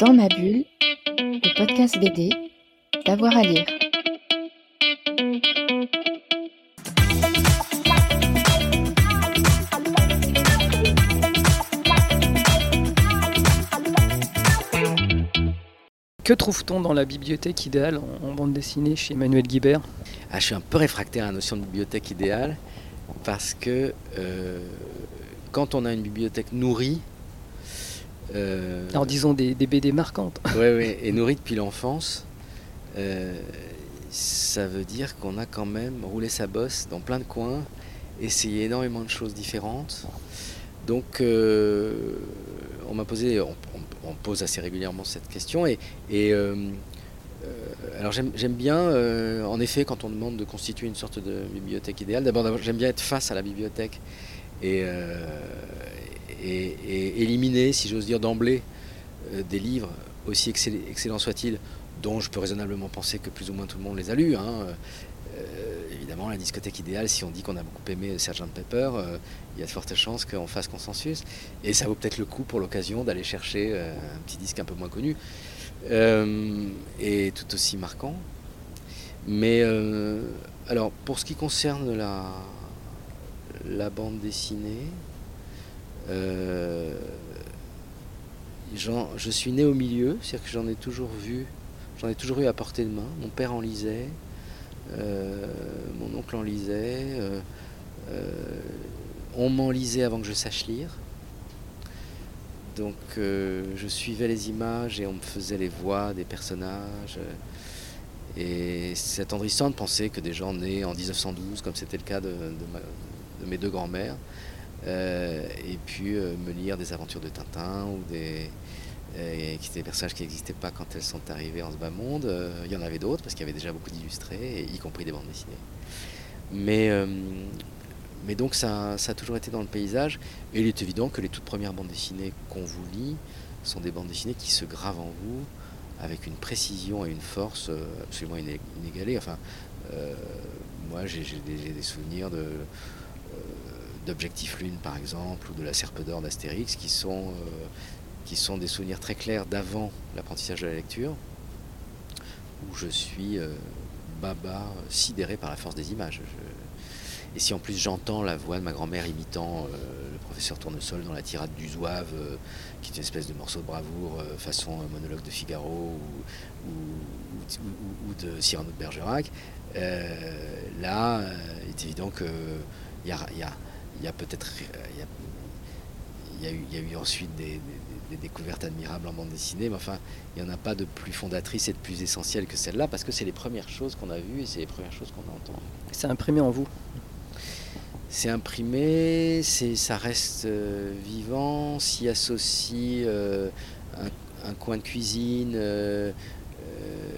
Dans ma bulle, le podcast BD, d'avoir à lire. Que trouve-t-on dans la bibliothèque idéale en, bande dessinée chez Emmanuel Guibert? Ah, je suis un peu réfractaire à la notion de bibliothèque idéale parce que euh, quand on a une bibliothèque nourrie, euh, Alors disons des, des BD marquantes. ouais, ouais, et nourrie depuis l'enfance, euh, ça veut dire qu'on a quand même roulé sa bosse dans plein de coins, essayé énormément de choses différentes. Donc, euh, on m'a posé, on, on- on pose assez régulièrement cette question, et, et, euh, alors j'aime bien, euh, en effet, quand on demande de constituer une sorte de bibliothèque idéale, d'abord d'abord, j'aime bien être face à la bibliothèque et, euh, et- éliminer, si j'ose dire d'emblée, euh, des livres, aussi excell- excellents soient-ils, dont je peux raisonnablement penser que plus ou moins tout le monde les a lus. hein. Euh, évidemment, la discothèque idéale, si on dit qu'on a beaucoup aimé Sgt Pepper, euh, il y a de fortes chances qu'on fasse consensus. Et ça vaut peut-être le coup pour l'occasion d'aller chercher un petit disque un peu moins connu, et tout aussi marquant. Mais alors, pour ce qui concerne la, bande dessinée, je suis né au milieu, c'est-à-dire que j'en ai toujours vu, j'en ai toujours eu à portée de main. Mon père en lisait, euh, mon oncle en lisait, euh, euh, on m'en lisait avant que je sache lire. Donc euh, je suivais les images et on me faisait les voix des personnages. euh, et c'est attendrissant de penser que des gens nés en 1912, comme c'était le cas de, mes deux grands-mères, euh, et puis euh, me lire des aventures de Tintin ou des, euh, qui étaient des personnages qui n'existaient pas quand elles sont arrivées en ce bas monde. Euh, il y en avait d'autres parce qu'il y avait déjà beaucoup d'illustrés, y compris des bandes dessinées. Mais, euh, mais donc ça, ça a toujours été dans le paysage, et il est évident que les toutes premières bandes dessinées qu'on vous lit sont des bandes dessinées qui se gravent en vous avec une précision et une force euh, absolument iné- inégalées. Enfin, euh, moi j'ai des, souvenirs de euh, d'Objectif Lune par exemple, ou de la Serpe d'Or d'Astérix, qui sont, euh, qui sont des souvenirs très clairs d'avant l'apprentissage de la lecture, où je suis euh, baba, sidéré par la force des images. Et si en plus j'entends la voix de ma grand-mère imitant euh, le professeur Tournesol dans la tirade du Zouave, qui est une espèce de morceau de bravoure façon monologue de Figaro ou, ou- de Cyrano de Bergerac, là, il est évident a, il y a- il y a peut-être. euh, il y a- il y, a eu, il y a eu ensuite des, des- des découvertes admirables en bande dessinée, mais enfin, il n'y en a pas de plus fondatrice et de plus essentielle que celle-là, parce que c'est les premières choses qu'on a vues et c'est les premières choses qu'on a entendues. C'est imprimé en vous. C'est imprimé, c'est, ça reste euh, vivant, s'y associe euh, un, un coin de cuisine, euh, euh,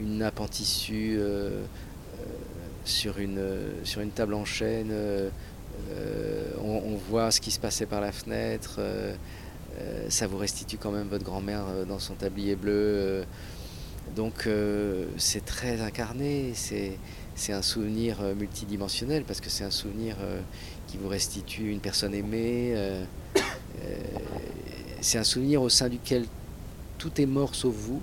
une nappe en tissu euh, euh, sur, une, sur une table en euh, euh, on, on voit ce qui se passait par la fenêtre, euh, euh, ça vous restitue quand même votre grand-mère euh, dans son tablier bleu. euh, donc euh, c'est très incarné, c'est, un souvenir euh, multidimensionnel parce que c'est un souvenir euh, qui vous restitue une personne aimée. euh, euh, c'est un souvenir au sein duquel tout est mort sauf vous.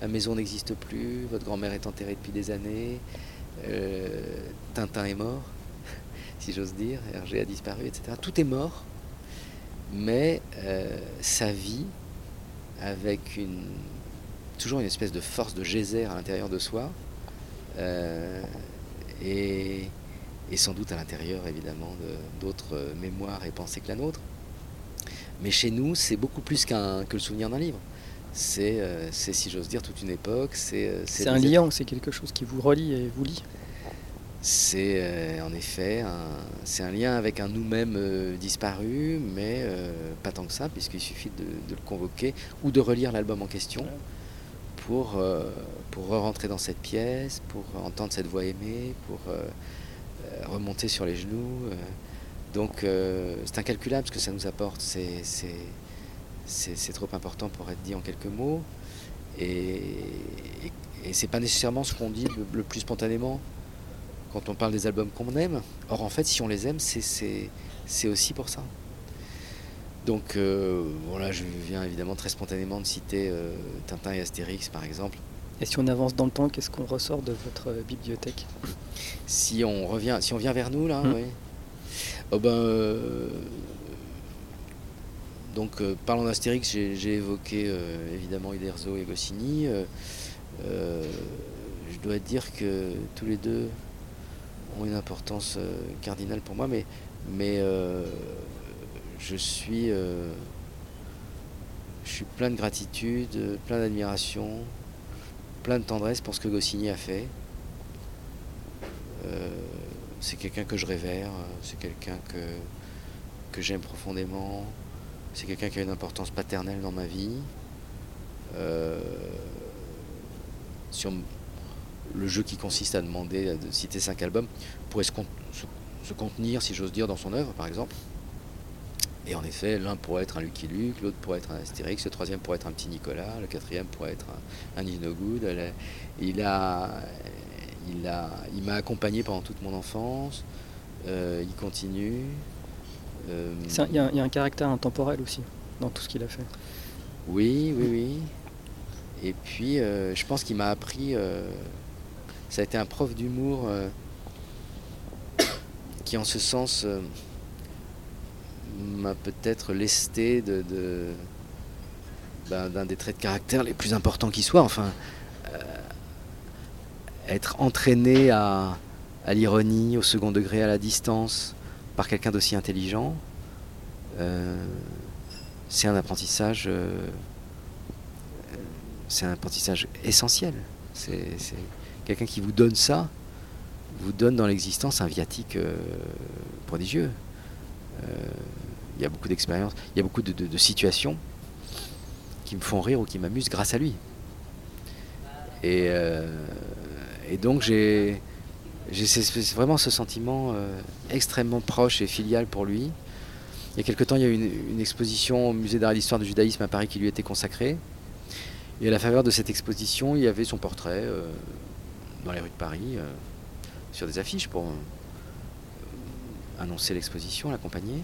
La maison n'existe plus, votre grand-mère est enterrée depuis des années, euh, Tintin est mort, si j'ose dire, Hergé a disparu, etc. Tout est mort, mais euh, sa vie, avec une, toujours une espèce de force de geyser à l'intérieur de soi, euh, et, et sans doute à l'intérieur évidemment de- d'autres euh, mémoires et pensées que la nôtre. Mais chez nous, c'est beaucoup plus qu'un que le souvenir d'un livre. C'est, euh, si j'ose dire, toute une époque. C'est, un liant, c'est quelque chose qui vous relie et vous lie. C'est euh, en effet un, un lien avec un nous-mêmes euh, disparu, mais euh, pas tant que ça, puisqu'il suffit de, le convoquer ou de relire l'album en question pour, euh, pour rentrer dans cette pièce, pour entendre cette voix aimée, pour remonter sur les genoux. Donc c'est incalculable ce que ça nous apporte. C'est, trop important pour être dit en quelques mots. Et, et, et c'est pas nécessairement ce qu'on dit le plus spontanément quand on parle des albums qu'on aime. Or, en fait, si on les aime, c'est, aussi pour ça. Donc euh, voilà, je viens évidemment très spontanément de citer euh, Tintin et Astérix par exemple. Et si on avance dans le temps, qu'est-ce qu'on ressort de votre euh, bibliothèque? Si on revient, si on vient vers nous là, Mm. oui. Oh ben, euh, donc euh, parlons d'Astérix, j'ai évoqué euh, évidemment Uderzo et Goscinny. Je dois dire que tous les deux ont une importance euh, cardinale pour moi, mais, mais euh, je suis euh, je suis plein de gratitude, plein d'admiration, plein de tendresse pour ce que Goscinny a fait. C'est quelqu'un que je révère, c'est quelqu'un que, que j'aime profondément, c'est quelqu'un qui a une importance paternelle dans ma vie. M- le jeu qui consiste à demander de citer cinq albums pourrait se, con- se- se contenir, si j'ose dire, dans son œuvre, par exemple. Et en effet, l'un pourrait être un Lucky Luke, l'autre pourrait être un Astérix, le troisième pourrait être un petit Nicolas, le quatrième pourrait être un, un Is No Good. Elle- Il a, il a, il m'a accompagné pendant toute mon enfance. Euh, il continue. Euh, C'est un- Il y, a un- il y a un caractère intemporel aussi dans tout ce qu'il a fait. Oui, oui, oui. Et puis, euh, je pense qu'il m'a appris. Ça a été un prof d'humour euh, qui, en ce sens, euh, m'a peut-être lesté ben, d'un des traits de caractère les plus importants qui soient. Enfin, euh, être entraîné à, à l'ironie, au second degré, à la distance, par quelqu'un d'aussi intelligent. c'est un apprentissage c'est un apprentissage essentiel c'est quelqu'un qui vous donne ça vous donne dans l'existence un viatique euh, prodigieux. Euh, il y a beaucoup d'expériences il y a beaucoup de, situations qui me font rire ou qui m'amusent grâce à lui. Et, euh, donc j'ai vraiment ce sentiment extrêmement proche et filial pour lui. Il y a quelque temps, il y a eu une, exposition au musée d'art et d'histoire du judaïsme à Paris qui lui était consacrée. Et à la faveur de cette exposition, il y avait son portrait dans les rues de Paris, euh, sur des affiches pour euh, annoncer l'exposition, l'accompagner.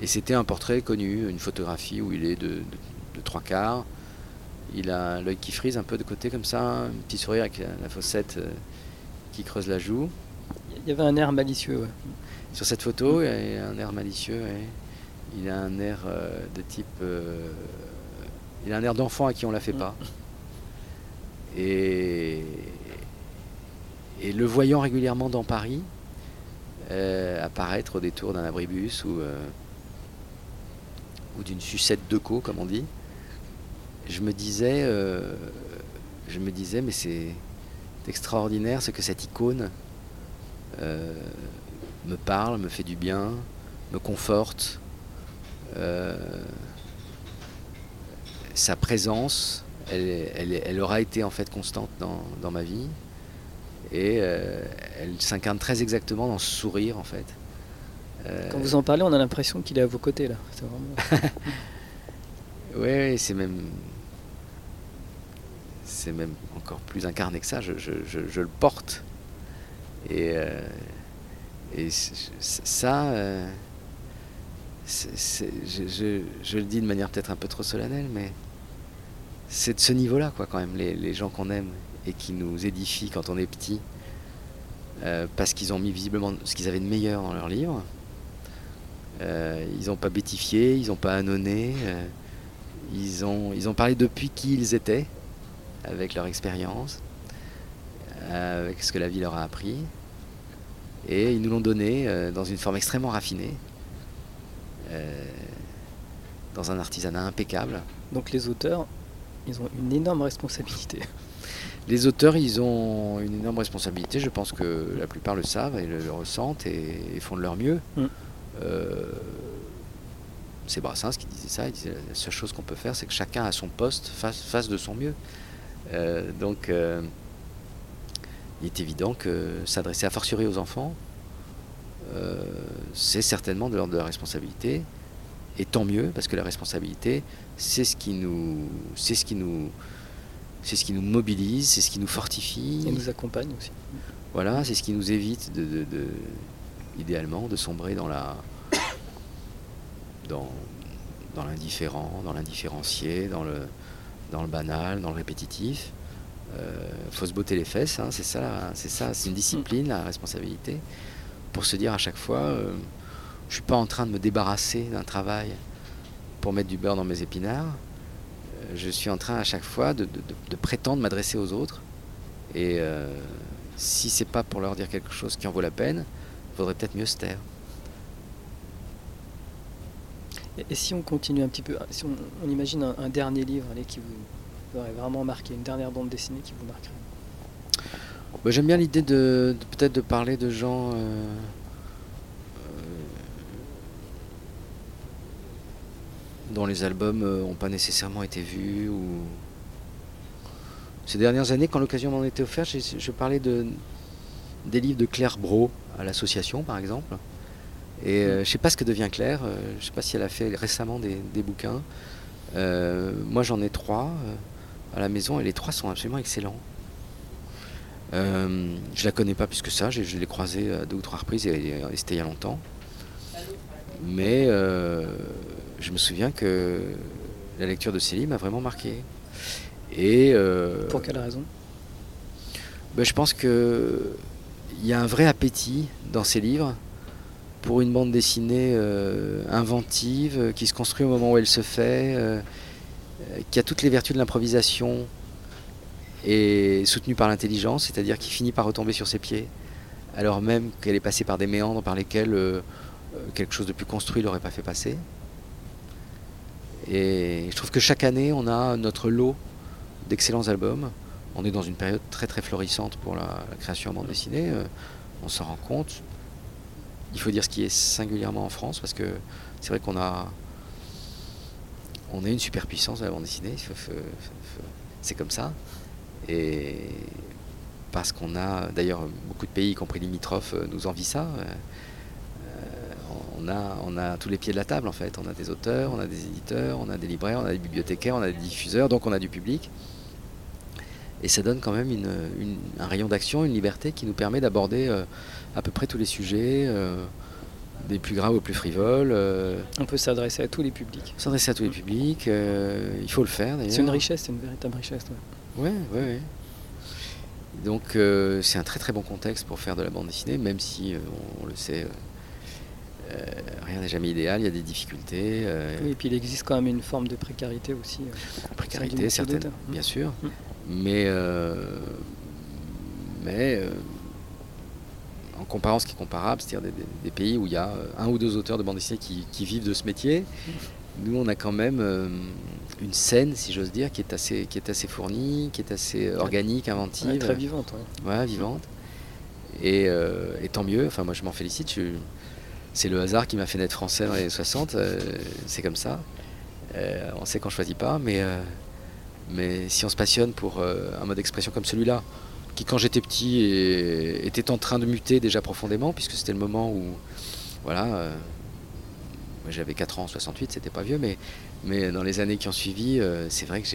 Et c'était un portrait connu, une photographie où il est de, de- de trois quarts. Il a l'œil qui frise un peu de côté comme ça, un petit sourire avec la, la fossette euh, qui creuse la joue. Il y avait un air malicieux. ouais. Sur cette photo, il y a un air malicieux. ouais. Il a un air de type. il a un air d'enfant à qui on la fait Mm. pas. Et, et le voyant régulièrement dans Paris, euh, apparaître au détour d'un abribus ou, euh, ou d'une sucette de co, comme on dit, je me disais, euh, je me disais, mais c'est extraordinaire ce que cette icône me parle, me fait du bien, me conforte. Sa présence, elle, aura été en fait constante dans ma vie. Et euh, elle s'incarne très exactement dans ce sourire en fait. Euh, Quand vous en parlez, on a l'impression qu'il est à vos côtés là. C'est vraiment... Ouais, c'est même. C'est même encore plus incarné que ça. Je, je- je- je le porte. Et, euh, ça. euh, je, le dis de manière peut-être un peu trop solennelle, mais c'est de ce niveau-là, quoi, quand même, les, les gens qu'on aime et qui nous édifient quand on est petit, euh, parce qu'ils ont mis visiblement ce qu'ils avaient de meilleur dans leur livre. Euh, ils n'ont pas bêtifié, ils n'ont pas annonné. euh, ils ont, ils ont parlé depuis qui ils étaient, avec leur expérience, avec ce que la vie leur a appris. Et ils nous l'ont donné dans une forme extrêmement raffinée, dans un artisanat impeccable. Donc les auteurs, ils ont une énorme responsabilité. Les auteurs, ils ont une énorme responsabilité. Je pense que la plupart le savent et le, le ressentent et, et font de leur mieux. Mm. Euh, c'est Brassens qui disait ça. Il disait la seule chose qu'on peut faire, c'est que chacun à son poste fasse, fasse de son mieux. Euh, donc, euh, il est évident que s'adresser à fortiori aux enfants, c'est certainement de l'ordre de la responsabilité. Et tant mieux, parce que la responsabilité, c'est ce qui nous, c'est ce qui nous, c'est ce qui nous mobilise, c'est ce qui nous fortifie. Ils nous accompagnent aussi. Voilà, c'est ce qui nous évite de, de- de- idéalement de sombrer dans la dans, dans l'indifférent, dans l'indifférencié, dans le, dans le banal, dans le répétitif. Il faut se botter les fesses, hein, c'est ça, c'est ça, c'est une discipline, la responsabilité, pour se dire à chaque fois, je ne suis pas en train de me débarrasser d'un travail pour mettre du beurre dans mes épinards. Je suis en train à chaque fois de, de prétendre m'adresser aux autres. Et si c'est pas pour leur dire quelque chose qui en vaut la peine, il faudrait peut-être mieux se taire. Et, si on continue un petit peu, si on, imagine un, dernier livre allez, qui vous aurait vraiment marqué, une dernière bande dessinée qui vous marquerait? Bah, J'aime bien l'idée de, peut-être de parler de gens euh, euh, dont les albums n'ont euh, pas nécessairement été vus ou ces dernières années, quand l'occasion m'en était offerte, je, parlais de, des livres de Claire Bro à l'association, par exemple. Et euh, je ne sais pas ce que devient Claire. Euh, je ne sais pas si elle a fait récemment des, bouquins. Euh, moi, j'en ai trois à la maison et les trois sont absolument excellents. je la connais pas plus que ça. Je, l'ai croisée à deux ou trois reprises et, c'était il y a longtemps. Mais je me souviens que la lecture de livres m'a vraiment marqué. Et, Pour quelle raison? Ben, Je pense qu'il y a un vrai appétit dans ces livres pour une bande dessinée euh, inventive, euh, qui se construit au moment où elle se fait, euh, qui a toutes les vertus de l'improvisation et soutenue par l'intelligence, c'est-à-dire qui finit par retomber sur ses pieds, alors même qu'elle est passée par des méandres par lesquels quelque chose de plus construit l'aurait pas fait passer. Et je trouve que chaque année, on a notre lot d'excellents albums. On est dans une période très très florissante pour la, création en bande dessinée. on s'en rend compte. Il faut dire ce qui est singulièrement en France, parce que c'est vrai qu'on a, on a une superpuissance à la bande dessinée. C'est comme ça. Et parce qu'on a, d'ailleurs, beaucoup de pays, y compris limitrophes, euh, nous envient ça. On a, on a tous les pieds de la table en fait. On a des auteurs, on a des éditeurs, on a des libraires, on a des bibliothécaires, on a des diffuseurs, donc on a du public. Et ça donne quand même un rayon d'action, une liberté qui nous permet d'aborder euh, à peu près tous les sujets, euh, des plus graves aux plus frivoles. Euh. On peut s'adresser à tous les publics. S'adresser à tous les publics, il faut le faire d'ailleurs. C'est une richesse, c'est une véritable richesse. Oui, oui, oui. Donc c'est un très très bon contexte pour faire de la bande dessinée, même si on, le sait, rien n'est jamais idéal, il y a des difficultés. Oui, et puis il existe quand même une forme de précarité aussi. précarité, certaine, bien sûr. Mm. Mais, mais en comparant ce qui est comparable, c'est-à-dire des, pays où il y a euh, un ou deux auteurs de bande dessinée qui, vivent de ce métier, nous on a quand même euh, une scène, si j'ose dire, qui est assez, qui est assez fournie, qui est assez euh, organique, inventive. très vivante. Ouais, vivante. Et, tant mieux, enfin moi je m'en félicite, c'est le hasard qui m'a fait naître français dans les années 60, c'est comme ça. on sait qu'on choisit pas, mais, mais si on se passionne pour un mode d'expression comme celui-là, qui quand j'étais petit était en train de muter déjà profondément, puisque c'était le moment où, voilà, euh, j'avais 4 ans en 68, c'était pas vieux, mais, mais dans les années qui ont suivi, euh, c'est vrai que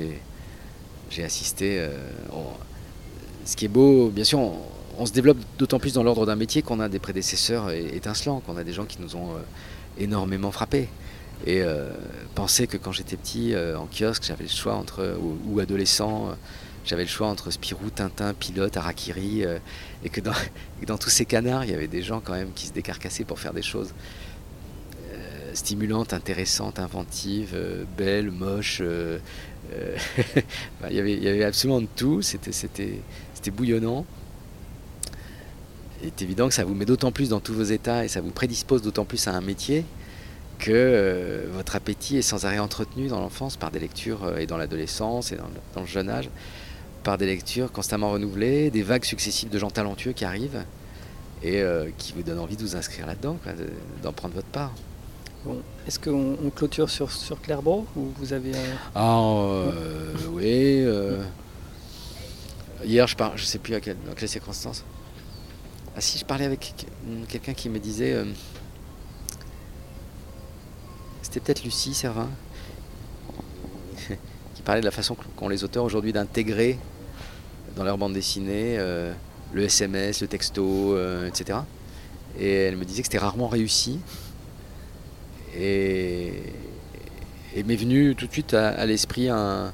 j'ai assisté. Euh, ce qui est beau, bien sûr, se développe d'autant plus dans l'ordre d'un métier qu'on a des prédécesseurs étincelants, qu'on a des gens qui nous ont énormément frappés. Et penser que quand j'étais petit, en kiosque, j'avais le choix entre, ou adolescent, j'avais le choix entre Spirou, Tintin, Pilote, Arakiri, euh, et que dans, tous ces canards, il y avait des gens quand même qui se décarcassaient pour faire des choses euh, stimulantes, intéressantes, inventives, euh, belles, moches. il, y avait, absolument de tout, c'était bouillonnant. Il est évident que ça vous met d'autant plus dans tous vos états et ça vous prédispose d'autant plus à un métier que votre appétit est sans arrêt entretenu dans l'enfance par des lectures et dans l'adolescence et dans le jeune âge par des lectures constamment renouvelées, des vagues successives de gens talentueux qui arrivent et euh, qui vous donnent envie de vous inscrire là-dedans, d'en prendre votre part. Bon. Est-ce qu'on clôture sur, sur ou vous avez Ah euh, oui. Euh, hier, je parle, je sais plus à quelle, dans quelle circonstance. Ah si, je parlais avec quelqu'un qui me disait. C'était peut-être Lucie Servin parlait de la façon qu'ont les auteurs aujourd'hui d'intégrer dans leur bande dessinée euh, le SMS, le texto, euh, etc. Et elle me disait que c'était rarement réussi. Et, et m'est venu tout de suite à, l'esprit un,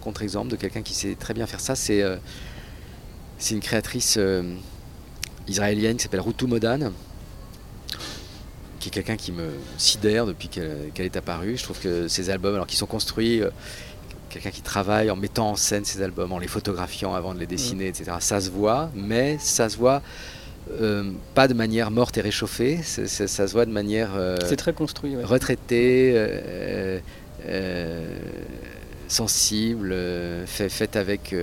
contre-exemple de quelqu'un qui sait très bien faire ça. C'est euh, une créatrice euh, israélienne qui s'appelle Rutu Modan, qui est quelqu'un qui me sidère depuis qu'elle est apparue. Je trouve que ses albums, alors qu'ils sont construits, euh, quelqu'un qui travaille en mettant en scène ses albums, en les photographiant avant de les dessiner, etc. Ça se voit, mais ça se voit euh, pas de manière morte et réchauffée, ça se voit de manière euh, C'est très construit. ouais. retraitée, sensible, euh, fait- faite avec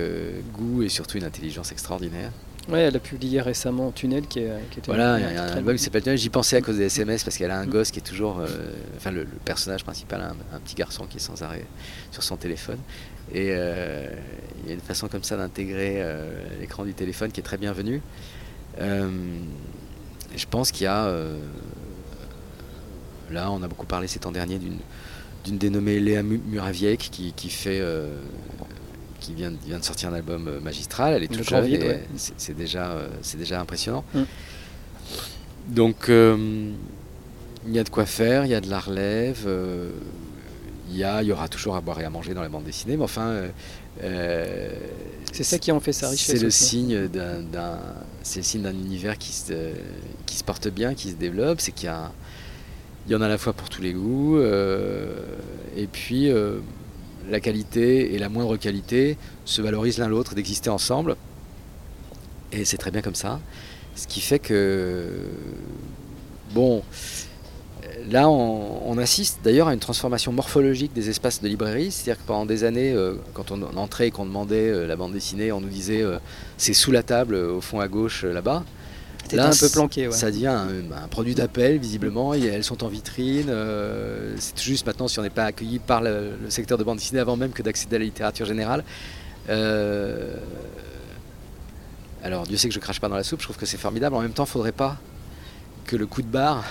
goût et surtout une intelligence extraordinaire. Ouais, elle a publié récemment Tunnel qui, est, qui était Voilà, il y a un album qui s'appelle Tunnel. J'y pensais à cause des SMS parce qu'elle a un Mm. gosse qui est toujours. euh, enfin, le, le personnage principal, a un, un petit garçon qui est sans arrêt sur son téléphone. Et euh, il y a une façon comme ça d'intégrer euh, l'écran du téléphone qui est très bienvenue. Je pense qu'il y a. là, on a beaucoup parlé ces temps derniers d'une d'une dénommée Léa Mu- Muraviec qui, qui fait. Qui vient, vient de sortir un album euh, magistral, elle est toute jeune Vide, et ouais. c'est déjà, euh, c'est déjà impressionnant. Mm. Donc euh, il y a de quoi faire, il y a de la relève, il y, a, il y aura toujours à boire et à manger dans la bande dessinée, mais enfin euh, C'est ça qui en fait sa richesse. c'est le signe d'un, c'est signe d'un univers qui se, qui se porte bien, qui se développe, c'est qu'il y a il y en a à la fois pour tous les goûts, euh, et puis euh, la qualité et la moindre qualité se valorisent l'un l'autre d'exister ensemble, et c'est très bien comme ça. Ce qui fait que, bon, là on, assiste d'ailleurs à une transformation morphologique des espaces de librairie, c'est-à-dire que pendant des années, euh, quand on entrait et qu'on demandait euh, la bande dessinée, on nous disait euh, c'est sous la table au fond à gauche là-bas. C'était Là, un peu planqué. Ouais. Ça devient un, un produit d'appel, visiblement, et elles sont en vitrine. euh, c'est juste maintenant si on n'est pas accueilli par le, le secteur de bande dessinée avant même que d'accéder à la littérature générale. Euh, alors, Dieu sait que je crache pas dans la soupe, je trouve que c'est formidable. En même temps, il faudrait pas que le coup de barre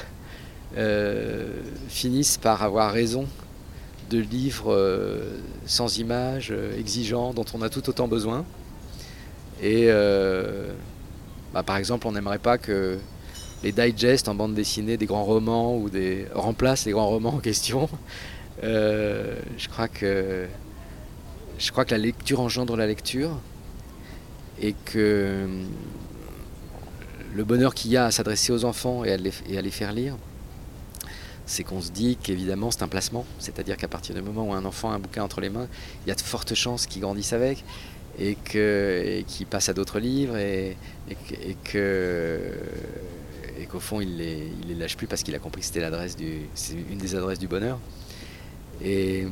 euh, finisse par avoir raison de livres euh, sans images, euh, exigeants, dont on a tout autant besoin. Et bah, par exemple, on n'aimerait pas que les digests en bande dessinée des grands romans ou des remplacent les grands romans en question. Euh, je crois que la lecture engendre la lecture et que hum, le bonheur qu'il y a à s'adresser aux enfants et à les, et à les faire lire, c'est qu'on se dit qu'évidemment c'est un placement, c'est-à-dire qu'à partir du moment où un enfant a un bouquin entre les mains, il y a de fortes chances qu'il grandisse avec et que- et qu'il passe à d'autres livres et que et qu'au fond il les, il les lâche plus parce qu'il a compris que c'était l'adresse du c'est une des adresses du bonheur. Et,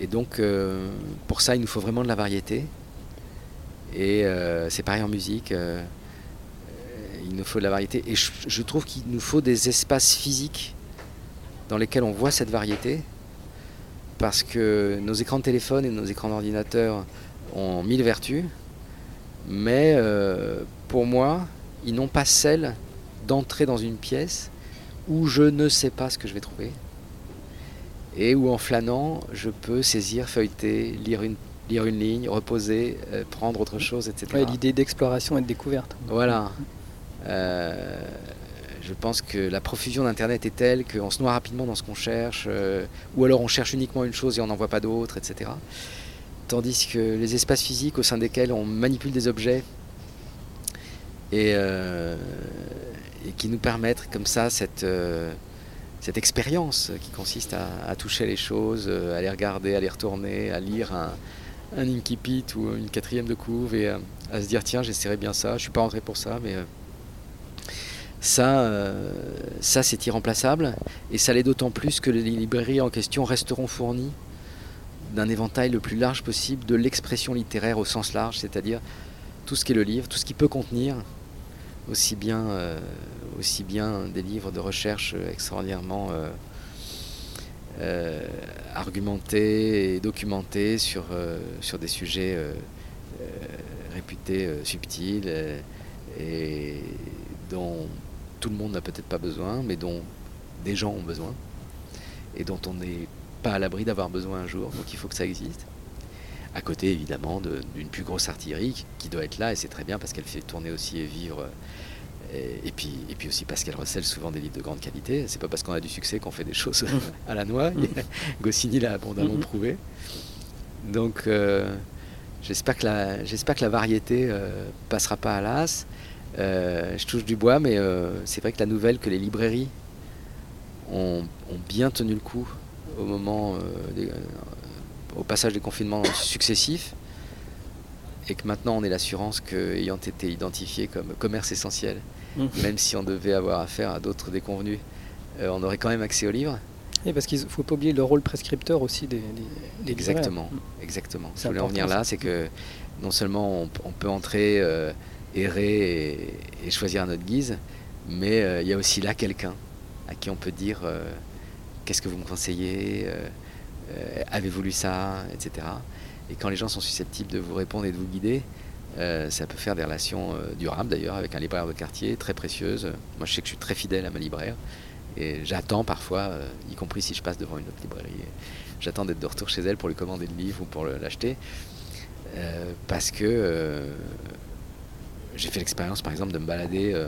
et donc euh, pour ça il nous faut vraiment de la variété. Et euh, c'est pareil en musique euh, il nous faut de la variété. Et je, je trouve qu'il nous faut des espaces physiques dans lesquels on voit cette variété. Parce que nos écrans de téléphone et nos écrans d'ordinateur ont mille vertus mais euh, pour moi, ils n'ont pas celle d'entrer dans une pièce où je ne sais pas ce que je vais trouver et où en flânant, je peux saisir, feuilleter, lire une, lire une ligne, reposer, euh, prendre autre chose, etc. Ouais, L'idée d'exploration et de découverte. Voilà. Euh, je pense que la profusion d'Internet est telle qu'on se noie rapidement dans ce qu'on cherche, euh, ou alors on cherche uniquement une chose et on n'en voit pas d'autres, etc. Tandis que les espaces physiques au sein desquels on manipule des objets et, euh, qui nous permettent comme ça cette, euh, expérience qui consiste à, toucher les choses, euh, à les regarder, à les retourner, à lire un, un incipit ou une quatrième de couve et à se dire tiens j'essaierai bien ça, je suis pas rentré pour ça mais ça, ça c'est irremplaçable. Et ça l'est d'autant plus que les librairies en question resteront fournies d'un éventail le plus large possible de l'expression littéraire au sens large, c'est-à-dire tout ce qui est le livre, tout ce qui peut contenir, aussi bien, euh, aussi bien des livres de recherche extraordinairement euh, euh, argumentés et documentés sur, euh, sur des sujets euh, euh, réputés euh, subtils euh, et dont tout le monde n'a peut-être pas besoin, mais dont des gens ont besoin et dont on n'est pas à l'abri d'avoir besoin un jour, donc il faut que ça existe. À côté évidemment de- d'une plus grosse artillerie qui- doit être là et c'est très bien parce qu'elle fait tourner aussi et vivre Et, puis, et puis aussi parce qu'elle recèle souvent des livres de grande qualité. C'est pas parce qu'on a du succès qu'on fait des choses à la noix. Goscinny l'a abondamment prouvé. Donc j'espère que, la, j'espère que la variété passera pas à l'as. je touche du bois, mais c'est vrai que la nouvelle que les librairies ont, ont bien tenu le coup au moment des, au passage des confinements successifs et que maintenant on ait l'assurance qu'ayant été identifié comme commerce essentiel, mmh. même si on devait avoir affaire à d'autres déconvenus, euh, on aurait quand même accès aux livres. Et parce qu'il ne faut pas oublier le rôle prescripteur aussi des, des, Exactement, mmh. exactement. Ce que je voulais en venir là, c'est que non seulement on, peut entrer, euh, errer et, choisir à notre guise, mais euh, il y a aussi là quelqu'un à qui on peut dire qu'est-ce que vous me conseillez euh, avez-vous lu ça, etc. Et quand les gens sont susceptibles de vous répondre et de vous guider, euh, ça peut faire des relations euh, durables d'ailleurs avec un libraire de quartier, très précieuses. Moi je sais que je suis très fidèle à ma libraire et j'attends parfois, y compris si je passe devant une autre librairie, j'attends d'être de retour chez elle pour lui commander le livre ou pour l'acheter. parce que j'ai fait l'expérience par exemple de me balader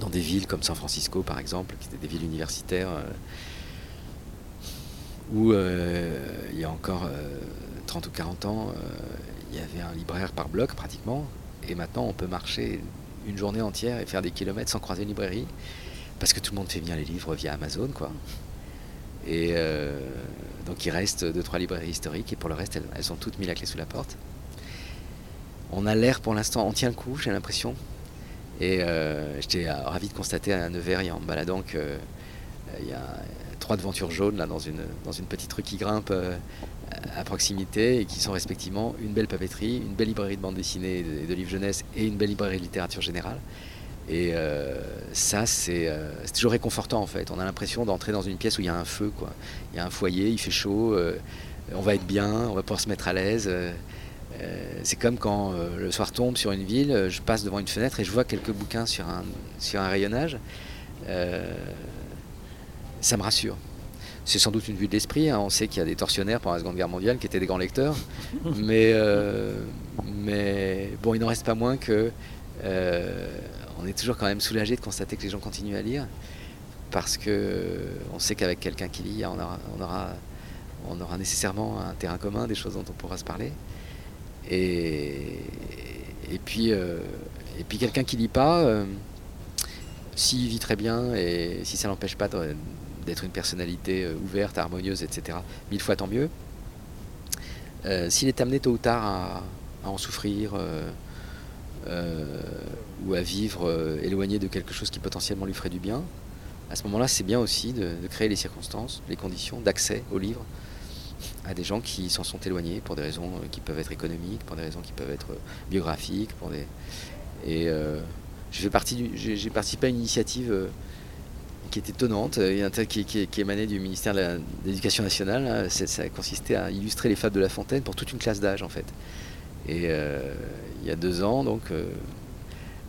dans des villes comme San Francisco par exemple, qui étaient des villes universitaires où euh, il y a encore 30 euh, ou 40 ans, euh, il y avait un libraire par bloc pratiquement, et maintenant on peut marcher une journée entière et faire des kilomètres sans croiser une librairie, parce que tout le monde fait bien les livres via Amazon, quoi. Et donc il reste deux trois librairies historiques, et pour le reste, elles, elles toutes mis la clé sous la porte. On a l'air pour l'instant, on tient le coup, j'ai l'impression. Et j'étais ravi de constater à Nevers, en me baladant, qu'il y a trois devantures jaunes là, dans, une, dans une petite rue qui grimpe euh, à proximité et qui sont respectivement une belle papeterie, une belle librairie de bande dessinée et de, livres jeunesse et une belle librairie de littérature générale. Et euh, ça, euh, c'est toujours réconfortant en fait. On a l'impression d'entrer dans une pièce où il y a un feu. Quoi. Il y a un foyer, il fait chaud, on va être bien, on va pouvoir se mettre à l'aise. C'est comme quand le soir tombe sur une ville, je passe devant une fenêtre et je vois quelques bouquins sur un, sur un rayonnage ça me rassure. C'est sans doute une vue de l'esprit. Hein. On sait qu'il y a des tortionnaires pendant la Seconde Guerre mondiale qui étaient des grands lecteurs. mais, euh, mais bon, il n'en reste pas moins que euh, on est toujours quand même soulagé de constater que les gens continuent à lire. Parce que on sait qu'avec quelqu'un qui lit, on aura, on, aura, on aura nécessairement un terrain commun, des choses dont on pourra se parler. Et, puis, euh, puis quelqu'un qui lit pas, s'il vit très bien et si ça n'empêche pas de, d'être une personnalité euh, ouverte, harmonieuse, etc. Mille fois tant mieux. Euh, s'il est amené tôt ou tard à, en souffrir euh, ou à vivre éloigné de quelque chose qui potentiellement lui ferait du bien, à ce moment-là, c'est bien aussi de, créer les circonstances, les conditions d'accès au livre à des gens qui s'en sont éloignés pour des raisons qui peuvent être économiques, pour des raisons qui peuvent être biographiques, pour des et j'ai participé à une initiative qui est étonnante, euh, qui, émanait du ministère de l'Éducation nationale. Ça consistait à illustrer les fables de La Fontaine pour toute une classe d'âge en fait. Et euh, il y a deux ans, donc, euh,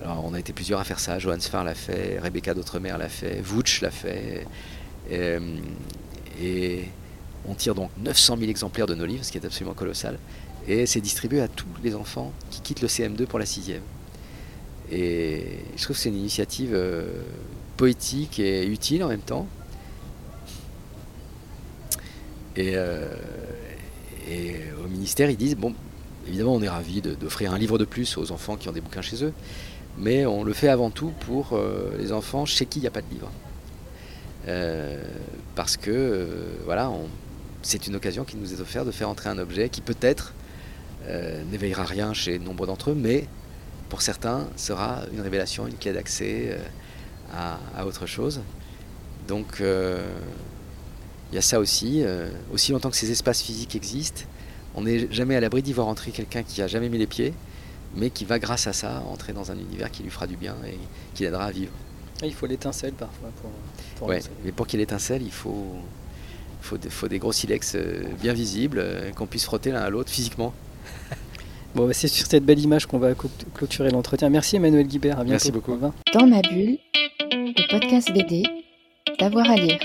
alors on a été plusieurs à faire ça. Johannes Farr l'a fait, Rebecca d'Outremer l'a fait, Vouch l'a fait. Et, on tire donc 900 000 exemplaires de nos livres, ce qui est absolument colossal. Et c'est distribué à tous les enfants qui quittent le CM2 pour la sixième. Et je trouve que c'est une initiative poétique et utile en même temps. Et, euh, et, au ministère, ils disent, bon, évidemment, on est ravi d'offrir un livre de plus aux enfants qui ont des bouquins chez eux, mais on le fait avant tout pour euh, les enfants chez qui il n'y a pas de livre. Euh, parce que, voilà, c'est une occasion qui nous est offerte de faire entrer un objet qui peut-être n'éveillera rien chez nombre d'entre eux, mais pour certains sera une révélation, une clé d'accès à, autre chose. Donc euh, il y a ça aussi. Euh, aussi longtemps que ces espaces physiques existent, on n'est jamais à l'abri d'y voir entrer quelqu'un qui a jamais mis les pieds, mais qui va grâce à ça entrer dans un univers qui lui fera du bien et qui l'aidera à vivre. Ah, il faut l'étincelle parfois. Pour, ouais, mais pour qu'il étincelle, il faut, faut, faut des gros silex euh, bien visibles, qu'on puisse frotter l'un à l'autre physiquement. Bon, bah, c'est sur cette belle image qu'on va clôturer l'entretien. Merci Emmanuel Guibert, à bientôt. Merci beaucoup. Dans ma bulle, le podcast BD, d'avoir à lire.